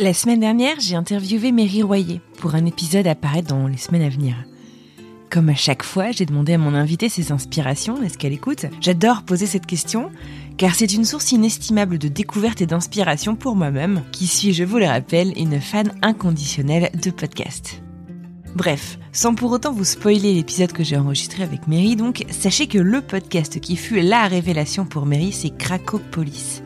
La semaine dernière, j'ai interviewé Mary Royer pour un épisode à paraître dans les semaines à venir. Comme à chaque fois, j'ai demandé à mon invité ses inspirations, est-ce qu'elle écoute? J'adore poser cette question, car c'est une source inestimable de découverte et d'inspiration pour moi-même, qui suis, je vous le rappelle, une fan inconditionnelle de podcast. Bref, sans pour autant vous spoiler l'épisode que j'ai enregistré avec Mary, donc, sachez que le podcast qui fut la révélation pour Mary, c'est Cracopolis.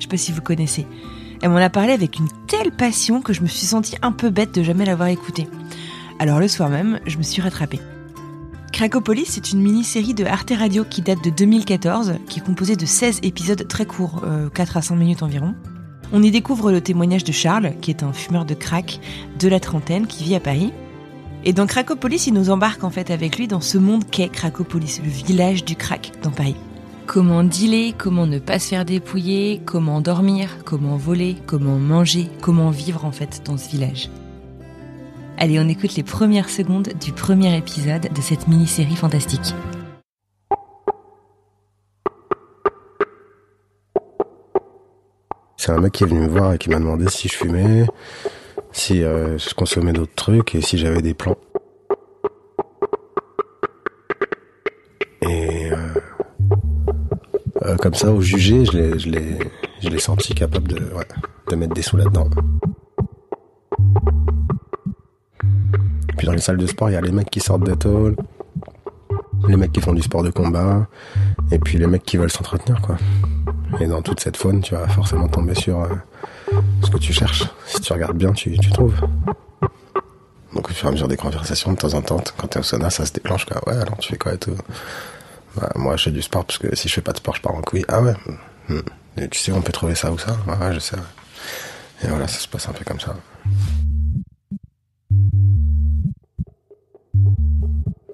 Je sais pas si vous connaissez. Elle m'en a parlé avec une telle passion que je me suis sentie un peu bête de jamais l'avoir écouté. Alors le soir même, je me suis rattrapée. Cracopolis, c'est une mini-série de Arte Radio qui date de 2014, qui est composée de 16 épisodes très courts, 4 à 5 minutes environ. On y découvre le témoignage de Charles, qui est un fumeur de crack de la trentaine qui vit à Paris. Et dans Cracopolis, il nous embarque en fait avec lui dans ce monde qu'est Cracopolis, le village du crack dans Paris. Comment dealer, comment ne pas se faire dépouiller, comment dormir, comment voler, comment manger, comment vivre en fait dans ce village. Allez, on écoute les premières secondes du premier épisode de cette mini-série fantastique. C'est un mec qui est venu me voir et qui m'a demandé si je fumais, si euh, je consommais d'autres trucs et si j'avais des plans. Euh, comme ça, au jugé, je l'ai, je l'ai, senti capable de, mettre des sous là-dedans. Puis dans les salles de sport, il y a les mecs qui sortent de tôle, les mecs qui font du sport de combat, et puis les mecs qui veulent s'entretenir, quoi. Et dans toute cette faune, tu vas forcément tomber sur euh, ce que tu cherches. Si tu regardes bien, tu, tu trouves. Donc au fur et à mesure des conversations, de temps en temps, quand t'es au sauna, ça se déclenche, quoi. Ouais, alors tu fais quoi et tout? Moi, je fais du sport, parce que si je fais pas de sport, je pars en couille. Ah ouais hmm. Tu sais, on peut trouver ça ou ça? Ouais, je sais. Et voilà, ça se passe un peu comme ça.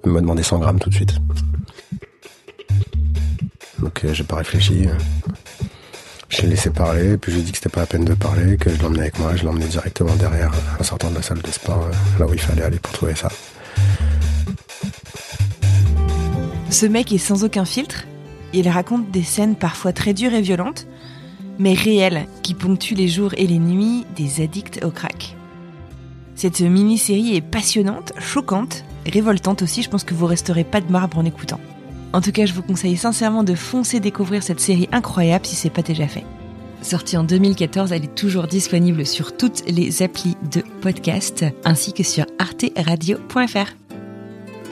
Il m'a demandé 100 grammes tout de suite. Donc euh, j'ai pas réfléchi. Je l'ai laissé parler, puis je lui ai dit que c'était pas la peine de parler, que je l'emmenais avec moi, je l'emmenais directement derrière, en sortant de la salle de sport, euh, là où il fallait aller pour trouver ça. Ce mec est sans aucun filtre. Il raconte des scènes parfois très dures et violentes, mais réelles, qui ponctuent les jours et les nuits des addicts au crack. Cette mini-série est passionnante, choquante, révoltante aussi, je pense que vous resterez pas de marbre en écoutant. En tout cas, je vous conseille sincèrement de foncer découvrir cette série incroyable si c'est pas déjà fait. Sortie en 2014, elle est toujours disponible sur toutes les applis de podcast ainsi que sur arteradio.fr.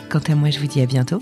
Quant à moi, je vous dis à bientôt